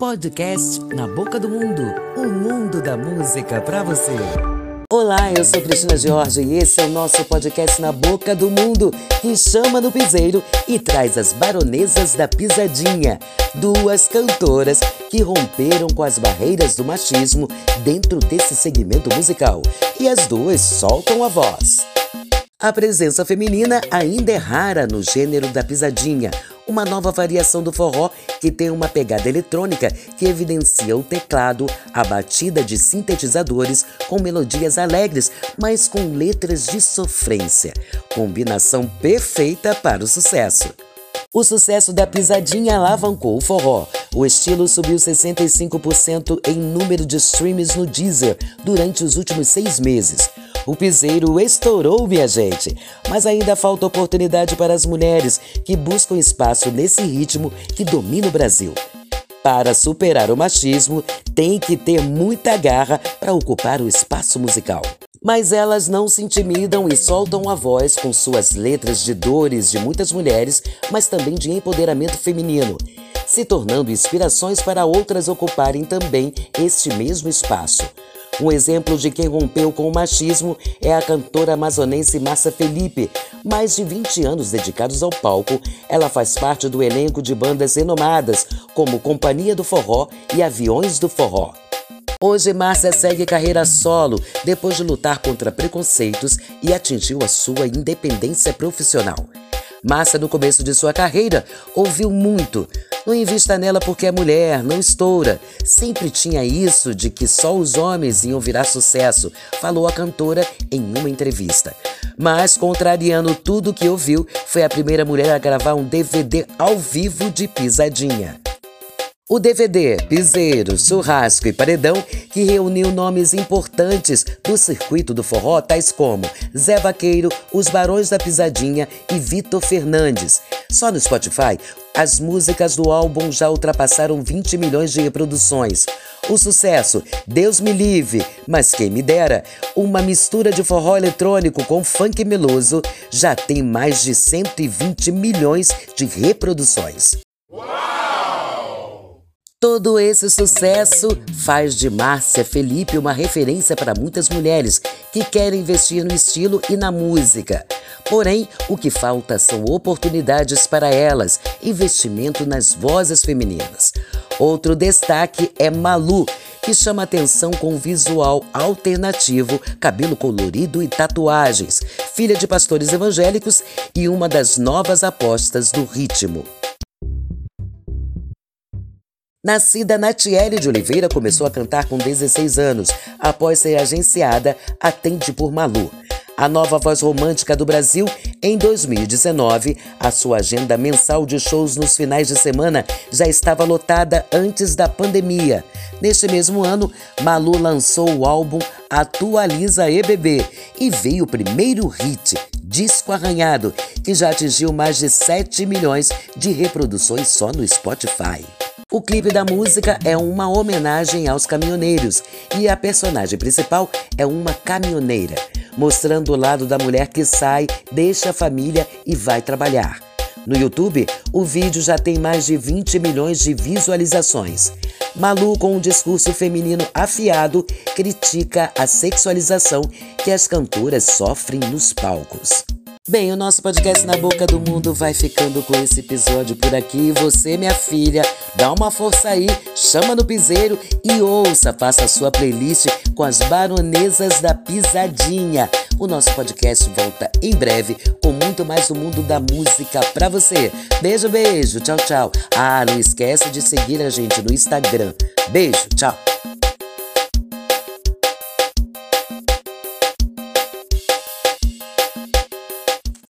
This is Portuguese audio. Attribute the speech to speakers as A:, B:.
A: Podcast Na Boca do Mundo o mundo da música para você. Olá, eu sou Cristina Jorge e esse é o nosso podcast Na Boca do Mundo, que chama no piseiro e traz as baronesas da pisadinha, duas cantoras que romperam com as barreiras do machismo dentro desse segmento musical e as duas soltam a voz. A presença feminina ainda é rara no gênero da pisadinha, uma nova variação do forró que tem uma pegada eletrônica que evidencia o teclado, a batida de sintetizadores com melodias alegres, mas com letras de sofrência. Combinação perfeita para o sucesso. O sucesso da pisadinha alavancou o forró. O estilo subiu 65% em número de streams no Deezer durante os últimos seis meses. O piseiro estourou, minha gente. Mas ainda falta oportunidade para as mulheres que buscam espaço nesse ritmo que domina o Brasil. Para superar o machismo, tem que ter muita garra para ocupar o espaço musical. Mas elas não se intimidam e soltam a voz com suas letras de dores de muitas mulheres, mas também de empoderamento feminino, se tornando inspirações para outras ocuparem também este mesmo espaço. Um exemplo de quem rompeu com o machismo é a cantora amazonense Massa Felipe. Mais de 20 anos dedicados ao palco, ela faz parte do elenco de bandas renomadas como Companhia do Forró e Aviões do Forró. Hoje, Márcia segue carreira solo depois de lutar contra preconceitos e atingiu a sua independência profissional. Márcia, no começo de sua carreira, ouviu muito não invista nela porque é mulher, não estoura. Sempre tinha isso de que só os homens iam virar sucesso, falou a cantora em uma entrevista. Mas, contrariando tudo que ouviu, foi a primeira mulher a gravar um DVD ao vivo de pisadinha. O DVD Piseiro, Churrasco e Paredão, que reuniu nomes importantes do circuito do forró, tais como Zé Vaqueiro, Os Barões da Pisadinha e Vitor Fernandes. Só no Spotify, as músicas do álbum já ultrapassaram 20 milhões de reproduções. O sucesso, Deus me livre, mas quem me dera, uma mistura de forró eletrônico com funk meloso, já tem mais de 120 milhões de reproduções. Todo esse sucesso faz de Márcia Felipe uma referência para muitas mulheres que querem investir no estilo e na música. Porém, o que falta são oportunidades para elas, investimento nas vozes femininas. Outro destaque é Malu, que chama atenção com visual alternativo, cabelo colorido e tatuagens, filha de pastores evangélicos e uma das novas apostas do ritmo. Nascida Natiele de Oliveira, começou a cantar com 16 anos. Após ser agenciada, atende por Malu. A nova voz romântica do Brasil, em 2019, a sua agenda mensal de shows nos finais de semana já estava lotada antes da pandemia. Neste mesmo ano, Malu lançou o álbum Atualiza EBB e veio o primeiro hit, Disco Arranhado, que já atingiu mais de 7 milhões de reproduções só no Spotify. O clipe da música é uma homenagem aos caminhoneiros e a personagem principal é uma caminhoneira, mostrando o lado da mulher que sai, deixa a família e vai trabalhar. No YouTube, o vídeo já tem mais de 20 milhões de visualizações. Malu, com um discurso feminino afiado, critica a sexualização que as cantoras sofrem nos palcos. Bem, o nosso podcast Na Boca do Mundo vai ficando com esse episódio por aqui. Você, minha filha, dá uma força aí, chama no piseiro e ouça, faça a sua playlist com as baronesas da pisadinha. O nosso podcast volta em breve com muito mais do mundo da música pra você. Beijo, beijo, tchau, tchau. Ah, não esquece de seguir a gente no Instagram. Beijo, tchau.